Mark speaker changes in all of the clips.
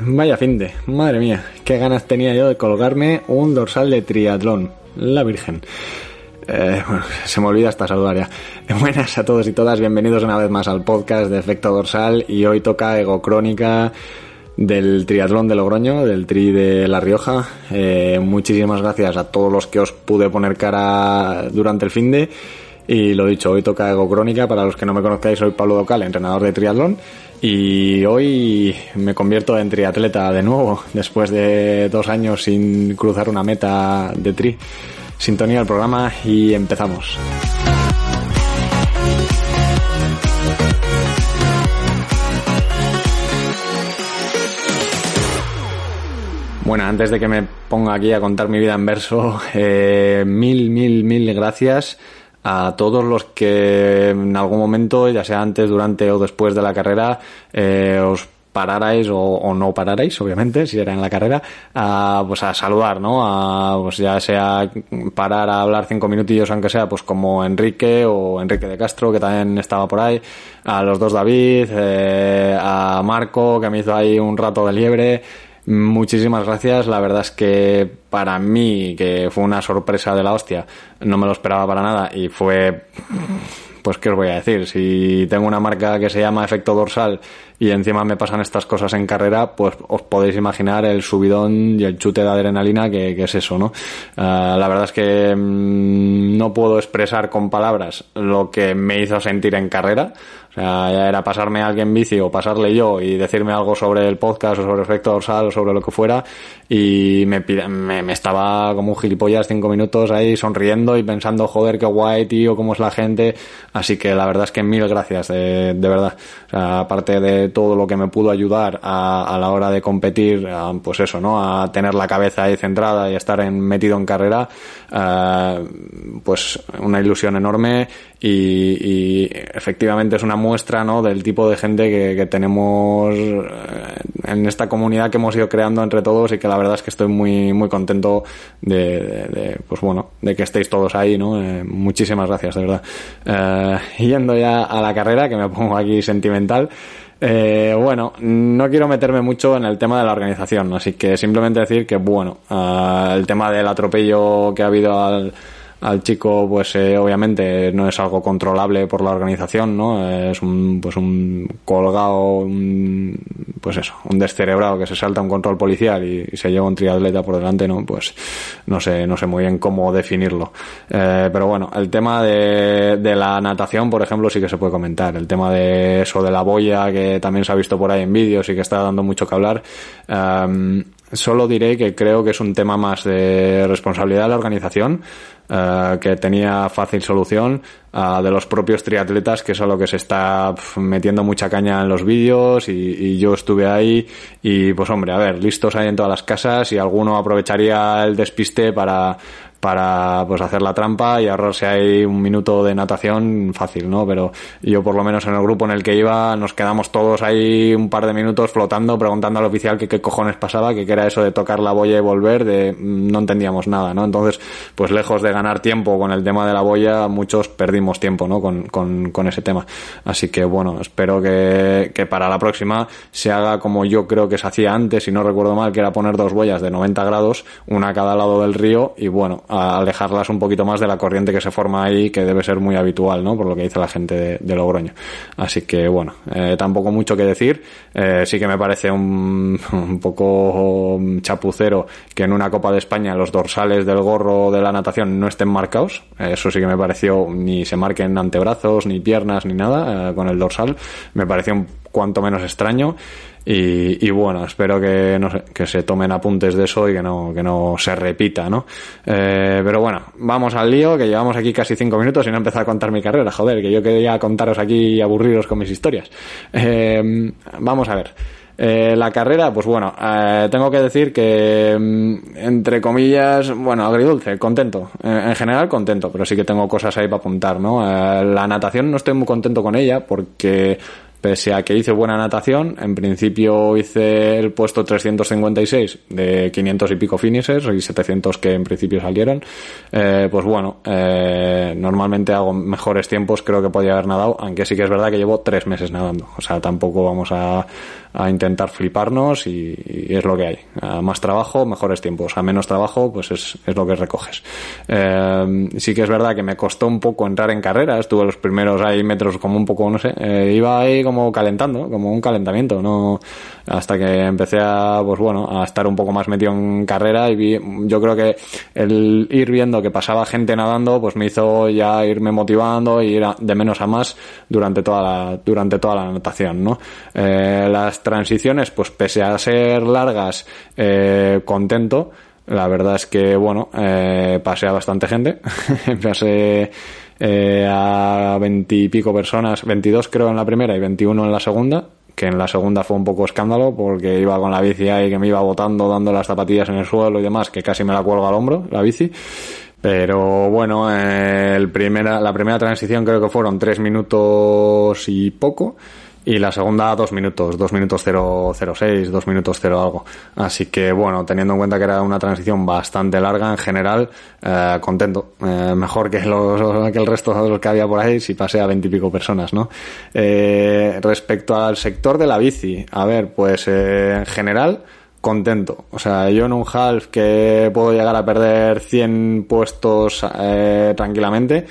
Speaker 1: Vaya fin de, madre mía, qué ganas tenía yo de colgarme un dorsal de triatlón, la Virgen. Eh, se me olvida hasta saludar ya. Buenas a todos y todas, bienvenidos una vez más al podcast de Efecto Dorsal y hoy toca Ego Crónica del triatlón de Logroño, del tri de La Rioja. Eh, muchísimas gracias a todos los que os pude poner cara durante el fin de y lo dicho, hoy toca Ego Crónica. Para los que no me conozcáis, soy Pablo Docal, entrenador de triatlón. Y hoy me convierto en triatleta de nuevo, después de dos años sin cruzar una meta de tri. Sintonía al programa y empezamos. Bueno, antes de que me ponga aquí a contar mi vida en verso, eh, mil, mil, mil gracias a todos los que en algún momento, ya sea antes, durante o después de la carrera, eh, os pararais o, no pararais, obviamente, si era en la carrera, a, pues a saludar, ¿no? A, pues ya sea parar a hablar cinco minutillos, aunque sea, pues como Enrique o Enrique de Castro, que también estaba por ahí, a los dos David, eh, a Marco, que me hizo ahí un rato de liebre, Muchísimas gracias. La verdad es que para mí, que fue una sorpresa de la hostia, no me lo esperaba para nada y fue, pues, ¿qué os voy a decir? Si tengo una marca que se llama Efecto Dorsal y encima me pasan estas cosas en carrera, pues os podéis imaginar el subidón y el chute de adrenalina que, es eso, ¿no? Ah, la verdad es que mm, no puedo expresar con palabras lo que me hizo sentir en carrera. O sea, ya era pasarme a alguien bici o pasarle yo y decirme algo sobre el podcast o sobre efecto dorsal o sobre lo que fuera y me, me, me estaba como un gilipollas cinco minutos ahí sonriendo y pensando, joder, qué guay, tío, cómo es la gente. Así que la verdad es que mil gracias, de, de verdad. O sea, aparte de todo lo que me pudo ayudar a, a la hora de competir, pues eso, ¿no? A tener la cabeza ahí centrada y estar en, metido en carrera, eh, pues una ilusión enorme y, efectivamente es una muestra ¿no? del tipo de gente que, tenemos eh, en esta comunidad que hemos ido creando entre todos y que la verdad es que estoy muy muy contento de, pues bueno de que estéis todos ahí no eh, muchísimas gracias de verdad yendo ya a la carrera que me pongo aquí sentimental eh, bueno, no quiero meterme mucho en el tema de la organización, así que simplemente decir que, bueno, uh, el tema del atropello que ha habido al, al chico, pues eh, obviamente no es algo controlable por la organización, ¿no? Es un, pues un colgado, un, pues eso, un descerebrado que se salta un control policial y, se lleva un triatleta por delante, ¿no? Pues no sé, no sé muy bien cómo definirlo. Eh, pero bueno, el tema de, de la natación, por ejemplo, sí que se puede comentar. El tema de eso de la boya, que también se ha visto por ahí en vídeos y que está dando mucho que hablar. Um, solo diré que creo que es un tema más de responsabilidad de la organización, uh, que tenía fácil solución, uh, de los propios triatletas, que es a lo que se está metiendo mucha caña en los vídeos, y, y, yo estuve ahí, y pues hombre, a ver, listos hay en todas las casas, y alguno aprovecharía el despiste para, para pues hacer la trampa y ahorrarse ahí un minuto de natación fácil, ¿no? Pero yo por lo menos en el grupo en el que iba nos quedamos todos ahí un par de minutos flotando preguntando al oficial que qué cojones pasaba, que, que era eso de tocar la boya y volver, de no entendíamos nada, ¿no? Entonces, pues lejos de ganar tiempo con el tema de la boya, muchos perdimos tiempo, ¿no? Con, con, con ese tema. Así que bueno, espero que, que para la próxima se haga como yo creo que se hacía antes, si no recuerdo mal, que era poner dos boyas de 90 grados, una a cada lado del río y bueno, alejarlas un poquito más de la corriente que se forma ahí, que debe ser muy habitual, ¿no? Por lo que dice la gente de, de Logroño. Así que, bueno, eh, tampoco mucho que decir. Eh, sí que me parece un, un, poco chapucero que en una Copa de España los dorsales del gorro de la natación no estén marcados. Eso sí que me pareció, ni se marquen antebrazos, ni piernas, ni nada, eh, con el dorsal. Me pareció un cuanto menos extraño. Y, bueno, espero que, no que se tomen apuntes de eso y que no, que no se repita, ¿no? Eh, pero bueno, vamos al lío, que llevamos aquí casi cinco minutos y no he empezado a contar mi carrera, joder, que yo quería contaros aquí y aburriros con mis historias. Eh, vamos a ver. Eh, la carrera, pues bueno, eh, tengo que decir que, mm, entre comillas, bueno, agridulce, contento. Eh, en general, contento, pero sí que tengo cosas ahí para apuntar, ¿no? la natación no estoy muy contento con ella porque Pese a que hice buena natación, en principio hice el puesto 356 de 500 y pico finishes y 700 que en principio salieron. Eh, pues bueno, eh, normalmente hago mejores tiempos, creo que podía haber nadado, aunque sí que es verdad que llevo tres meses nadando. O sea, tampoco vamos a, a intentar fliparnos y, es lo que hay. A más trabajo, mejores tiempos. A menos trabajo, pues es, es lo que recoges. Eh, sí que es verdad que me costó un poco entrar en carrera. Estuve los primeros ahí metros como un poco, no sé, eh, iba ahí como calentando, como un calentamiento, no hasta que empecé a, pues bueno, a estar un poco más metido en carrera y vi, yo creo que el ir viendo que pasaba gente nadando, pues me hizo ya irme motivando y ir de menos a más durante toda la, durante toda la natación, ¿no? Eh, las transiciones, pues pese a ser largas, eh, contento. La verdad es que, bueno, eh, pasé a bastante gente. pasé eh, a veintipico personas, 22 creo en la primera y 21 en la segunda que en la segunda fue un poco escándalo porque iba con la bici ahí que me iba botando, dando las zapatillas en el suelo y demás, que casi me la cuelgo al hombro, la bici. Pero bueno, el primera, la primera transición creo que fueron tres minutos y poco y la segunda dos minutos, dos minutos 006, dos minutos 0 algo. Así que bueno, teniendo en cuenta que era una transición bastante larga en general, eh, contento. Eh, mejor que, los, que el resto de los que había por ahí si pasé a veintipico personas, ¿no? Eh, respecto al sector de la bici, a ver, pues eh, en general contento. O sea, yo en un half que puedo llegar a perder 100 puestos eh, tranquilamente,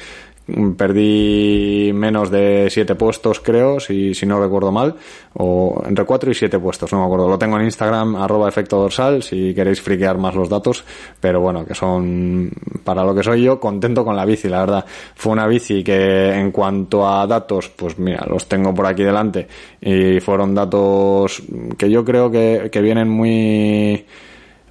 Speaker 1: perdí menos de siete puestos, creo, si, si no recuerdo mal, o entre cuatro y siete puestos, no me acuerdo. Lo tengo en Instagram, arroba efecto dorsal, si queréis friquear más los datos, pero bueno, que son, para lo que soy yo, contento con la bici, la verdad. Fue una bici que en cuanto a datos, pues mira, los tengo por aquí delante, y fueron datos que yo creo que, que vienen muy,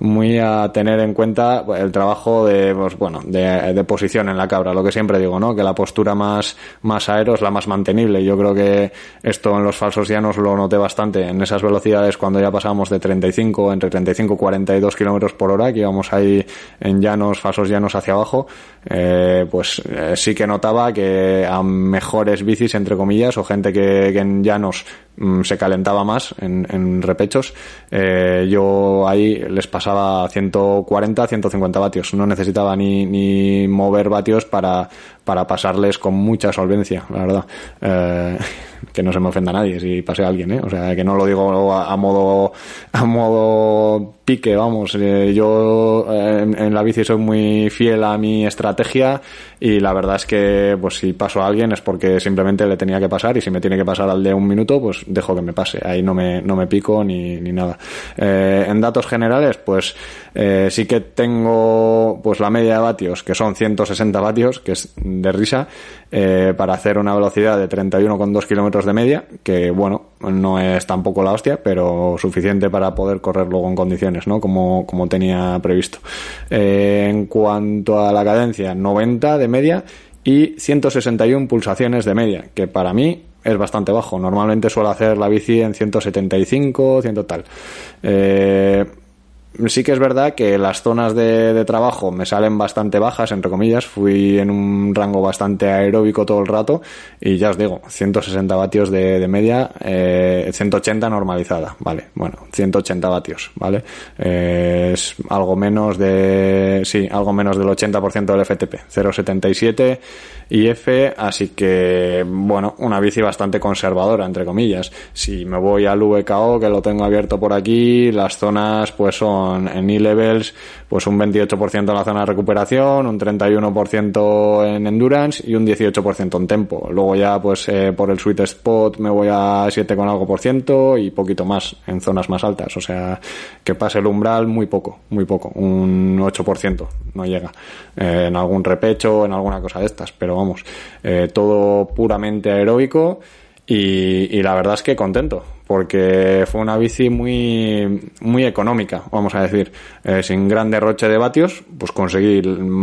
Speaker 1: muy a tener en cuenta el trabajo de, pues, bueno, de, de, posición en la cabra, lo que siempre digo, ¿no? Que la postura más, más aero es la más mantenible. Yo creo que esto en los falsos llanos lo noté bastante. En esas velocidades cuando ya pasamos de 35, entre 35 y 42 kilómetros por hora, que íbamos ahí en llanos, falsos llanos hacia abajo, eh, pues eh, sí que notaba que a mejores bicis, entre comillas, o gente que, que en llanos se calentaba más en, en repechos, eh, yo ahí les pasaba 140, 150 vatios. No necesitaba ni, ni mover vatios para, para pasarles con mucha solvencia, la verdad. Eh, que no se me ofenda a nadie si pase a alguien, ¿eh? O sea, que no lo digo a, a modo, a modo pique, vamos. Eh, yo eh, en, en, la bici soy muy fiel a mi estrategia y la verdad es que, pues si paso a alguien es porque simplemente le tenía que pasar y si me tiene que pasar al de un minuto, pues dejo que me pase. Ahí no me, no me pico ni, ni nada. Eh, en datos generales, pues eh, sí que tengo pues la media de vatios, que son 160 vatios, que es de risa, eh, para hacer una velocidad de 31,2 kilómetros de media, que bueno, no es tampoco la hostia, pero suficiente para poder correr luego en condiciones, ¿no? Como, como tenía previsto. Eh, en cuanto a la cadencia, 90 de media y 161 pulsaciones de media, que para mí es bastante bajo. Normalmente suelo hacer la bici en 175, 100 tal. Eh, sí que es verdad que las zonas de, de, trabajo me salen bastante bajas, entre comillas. Fui en un rango bastante aeróbico todo el rato y ya os digo, 160 vatios de, de media, eh, 180 normalizada, ¿vale? Bueno, 180 vatios, ¿vale? Eh, es algo menos de, sí, algo menos del 80% del FTP, 0,77 IF, así que, bueno, una bici bastante conservadora, entre comillas. Si me voy al VKO, que lo tengo abierto por aquí, las zonas pues son en E-Levels, pues un 28% en la zona de recuperación, un 31% en Endurance y un 18% en Tempo. Luego ya pues eh, por el Sweet Spot me voy a 7 con algo por ciento y poquito más en zonas más altas. O sea, que pase el umbral muy poco, muy poco, un 8% no llega. Eh, en algún repecho, en alguna cosa de estas, pero vamos, eh, todo puramente aeróbico y, la verdad es que contento, porque fue una bici muy, muy económica, vamos a decir, eh, sin gran derroche de vatios, pues conseguí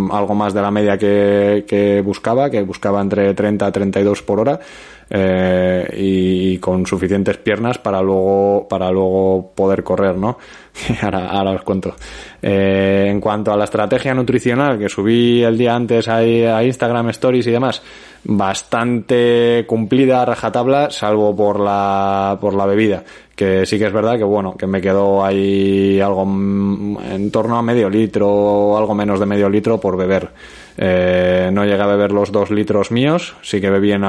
Speaker 1: algo más de la media que, que buscaba, que buscaba entre 30 a 32 por hora, eh, y, con suficientes piernas para luego para luego poder correr no ahora, ahora os cuento. Eh, en cuanto a la estrategia nutricional que subí el día antes a, a Instagram Stories y demás bastante cumplida rajatabla salvo por la por la bebida que sí que es verdad que bueno que me quedó ahí algo en torno a medio litro algo menos de medio litro por beber eh, no llegué a beber los dos litros míos, sí que bebí en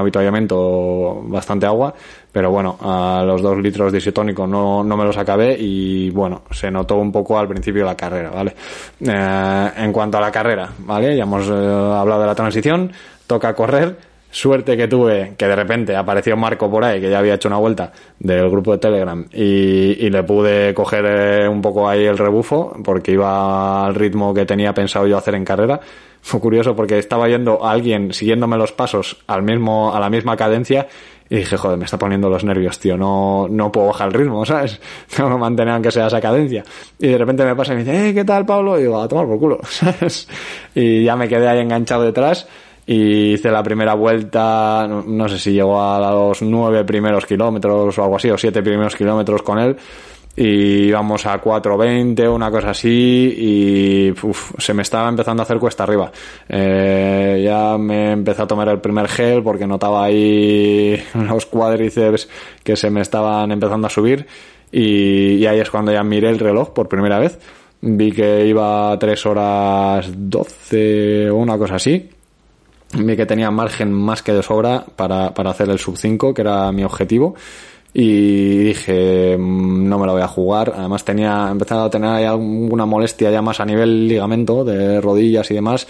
Speaker 1: bastante agua, pero bueno, a los dos litros de isotónico no, no me los acabé y bueno, se notó un poco al principio de la carrera, ¿vale? Eh, en cuanto a la carrera, ¿vale? Ya hemos eh, hablado de la transición, toca correr, Suerte que tuve que de repente apareció Marco por ahí, que ya había hecho una vuelta del grupo de Telegram, y, y le pude coger un poco ahí el rebufo, porque iba al ritmo que tenía pensado yo hacer en carrera fue curioso porque estaba yendo a alguien siguiéndome los pasos al mismo, a la misma cadencia y dije, joder, me está poniendo los nervios, tío, no, no puedo bajar el ritmo, ¿sabes? Tengo que mantener aunque sea esa cadencia. Y de repente me pasa y me dice, eh, ¿qué tal, Pablo? Y digo, a tomar por culo, ¿sabes? Y ya me quedé ahí enganchado detrás y hice la primera vuelta, no, no sé si llegó a los nueve primeros kilómetros o algo así, o siete primeros kilómetros con él y íbamos a 4.20, una cosa así, y se me estaba empezando a hacer cuesta arriba. Eh, ya me empecé a tomar el primer gel porque notaba ahí los cuádriceps que se me estaban empezando a subir y, ahí es cuando ya miré el reloj por primera vez. Vi que iba a 3 horas 12 o una cosa así. Vi que tenía margen más que de sobra para, para hacer el sub 5, que era mi objetivo y dije mm, no me lo voy a jugar además tenía empezado a tener alguna molestia ya más a nivel ligamento de rodillas y demás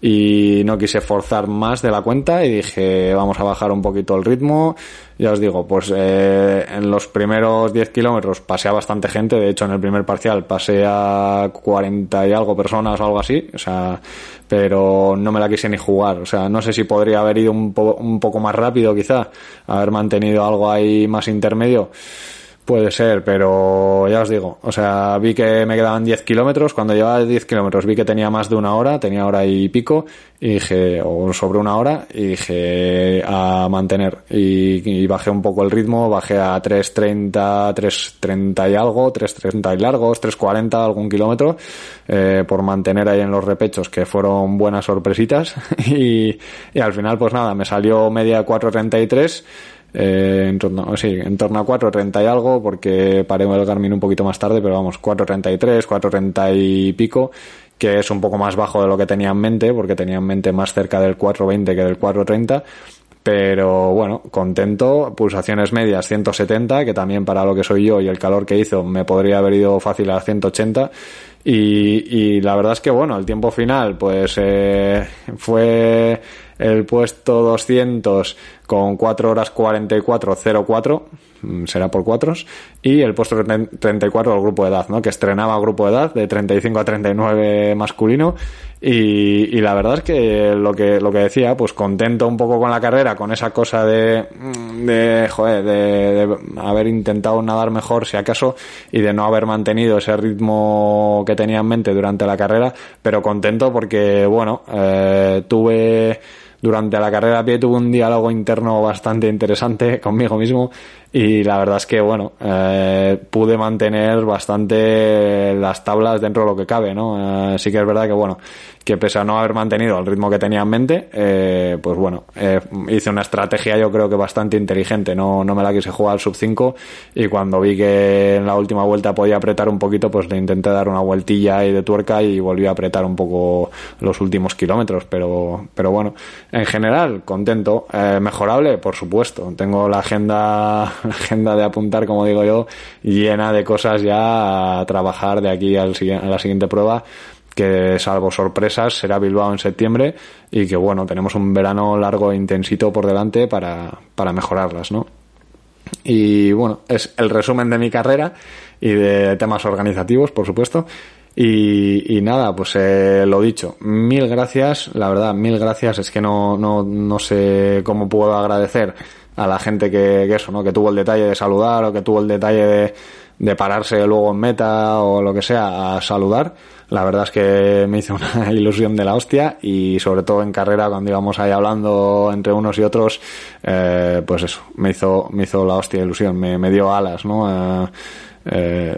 Speaker 1: y no quise forzar más de la cuenta y dije vamos a bajar un poquito el ritmo ya os digo pues eh, en los primeros 10 kilómetros pasé a bastante gente. De hecho en el primer parcial pasé a 40 y algo personas o algo así. O sea pero no me la quise ni jugar. O sea no sé si podría haber ido un, un poco más rápido quizá haber mantenido algo ahí más intermedio Puede ser, pero ya os digo, o sea, vi que me quedaban 10 kilómetros, cuando llevaba 10 kilómetros vi que tenía más de una hora, tenía hora y pico, y dije, o sobre una hora, y dije a mantener, y, bajé un poco el ritmo, bajé a 3.30, 3.30 y algo, 3.30 y largos, 3.40 algún kilómetro, eh, por mantener ahí en los repechos, que fueron buenas sorpresitas, y, y al final pues nada, me salió media 4.33, eh, en, torno, sí, en torno a 4.30 y algo, porque paré el Garmin un poquito más tarde, pero vamos, 4.33, 4.30 y pico, que es un poco más bajo de lo que tenía en mente, porque tenía en mente más cerca del 4.20 que del 4.30. Pero bueno, contento, pulsaciones medias 170, que también para lo que soy yo y el calor que hizo me podría haber ido fácil a 180. Y, y la verdad es que bueno, el tiempo final pues eh, fue el puesto 200 con 4 horas 44 04 mm, será por cuatros y el puesto 34 del grupo de edad ¿no? que estrenaba grupo de edad de 35 a 39 masculino y, y, la verdad es que lo que lo que decía pues contento un poco con la carrera con esa cosa de mm, de joder de, de haber intentado nadar mejor si acaso y de no haber mantenido ese ritmo que tenía en mente durante la carrera pero contento porque bueno eh, tuve durante la carrera a pie tuve un diálogo interno bastante interesante conmigo mismo y la verdad es que bueno eh, pude mantener bastante las tablas dentro de lo que cabe no eh, sí que es verdad que bueno que pese a no haber mantenido el ritmo que tenía en mente eh, pues bueno eh, hice una estrategia yo creo que bastante inteligente. No, no me la quise jugar al sub 5 y cuando vi que en la última vuelta podía apretar un poquito pues le intenté dar una vueltilla ahí de tuerca y volví a apretar un poco los últimos kilómetros. Pero pero bueno en general contento. Eh, mejorable por supuesto. Tengo la agenda agenda de apuntar, como digo yo, llena de cosas ya a trabajar de aquí al, a la siguiente prueba que salvo sorpresas será Bilbao en septiembre y que bueno, tenemos un verano largo e intensito por delante para, para mejorarlas, ¿no? Y bueno, es el resumen de mi carrera y de temas organizativos, por supuesto. Y, nada, pues eh, lo dicho, mil gracias, la verdad, mil gracias, es que no, no, no sé cómo puedo agradecer a la gente que, eso, ¿no? Que tuvo el detalle de saludar o que tuvo el detalle de, de pararse luego en meta o lo que sea a saludar. La verdad es que me hizo una ilusión de la hostia y sobre todo en carrera cuando íbamos ahí hablando entre unos y otros, eh, pues eso, me hizo, me hizo la hostia ilusión, me, me dio alas, ¿no? Eh, eh,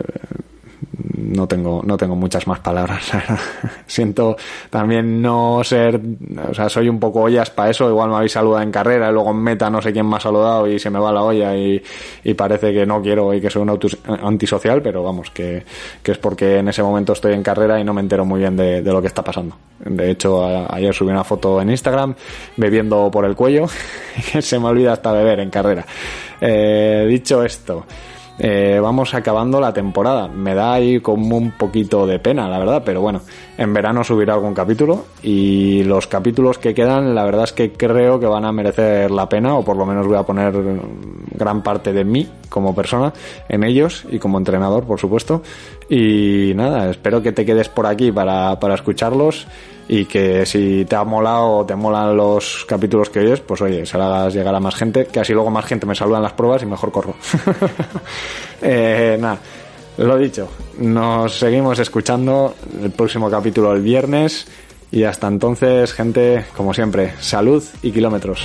Speaker 1: no tengo, no tengo muchas más palabras. Siento también no ser, o sea, soy un poco ollas para eso. Igual me habéis saludado en carrera y luego en meta no sé quién me ha saludado y se me va la olla y, y parece que no quiero y que soy un antisocial, pero vamos, que, que, es porque en ese momento estoy en carrera y no me entero muy bien de, lo que está pasando. De hecho, ayer subí una foto en Instagram bebiendo por el cuello, que se me olvida hasta beber en carrera. Eh, dicho esto, eh, vamos acabando la temporada. Me da ahí como un poquito de pena, la verdad, pero bueno, en verano subiré algún capítulo y los capítulos que quedan, la verdad es que creo que van a merecer la pena, o por lo menos voy a poner gran parte de mí como persona en ellos y como entrenador, por supuesto. Y nada, espero que te quedes por aquí para, para escucharlos y que si te ha molado o te molan los capítulos que oyes, pues oye, se lo hagas llegar a más gente, que así luego más gente me saluda en las pruebas y mejor corro. eh, nada, lo dicho, nos seguimos escuchando el próximo capítulo el viernes y hasta entonces, gente, como siempre, salud y kilómetros.